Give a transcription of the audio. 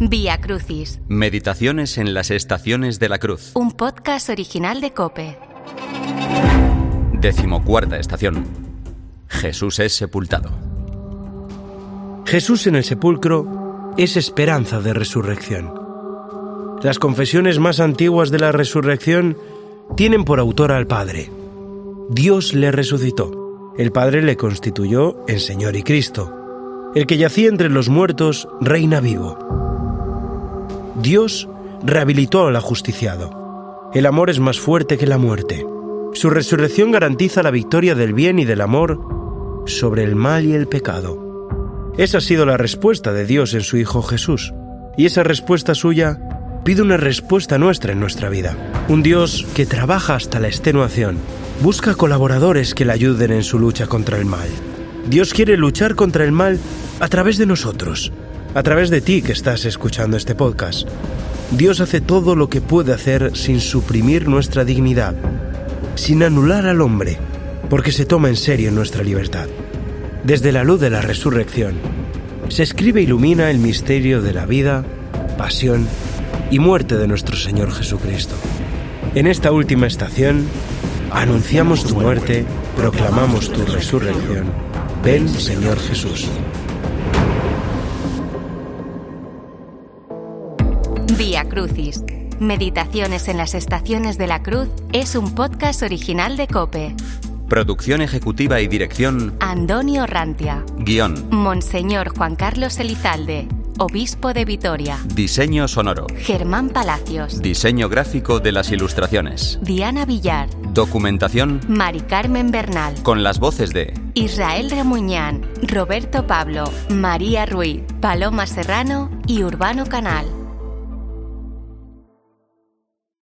Vía Crucis, Meditaciones en las estaciones de la cruz. un podcast original de Cope. Decimocuarta estación. Jesús es sepultado. Jesús en el sepulcro es esperanza de resurrección. Las confesiones más antiguas de la resurrección tienen por autor al Padre. Dios le resucitó. El Padre le constituyó en Señor y Cristo. El que yacía entre los muertos reina vivo. Dios rehabilitó al ajusticiado. El amor es más fuerte que la muerte. Su resurrección garantiza la victoria del bien y del amor sobre el mal y el pecado. Esa ha sido la respuesta de Dios en su Hijo Jesús. Y esa respuesta suya pide una respuesta nuestra en nuestra vida. Un Dios que trabaja hasta la extenuación. Busca colaboradores que le ayuden en su lucha contra el mal. Dios quiere luchar contra el mal a través de nosotros, a través de ti que estás escuchando este podcast. Dios hace todo lo que puede hacer sin suprimir nuestra dignidad, sin anular al hombre, porque se toma en serio nuestra libertad. Desde la luz de la resurrección, se escribe e ilumina el misterio de la vida, pasión y muerte de nuestro Señor Jesucristo. En esta última estación, anunciamos tu muerte, proclamamos tu resurrección. Ven, Señor Jesús. Vía Crucis, Meditaciones en las estaciones de la cruz es un podcast original de Cope. Producción ejecutiva y dirección. Antonio Rantia, Guión. Monseñor Juan Carlos Elizalde, Obispo de Vitoria, Diseño sonoro. Germán Palacios, Diseño gráfico de las ilustraciones. Diana Villar, Documentación Mari Carmen Bernal, con las voces de Israel Remuñán, Roberto Pablo, María Ruiz, Paloma Serrano y Urbano Canal.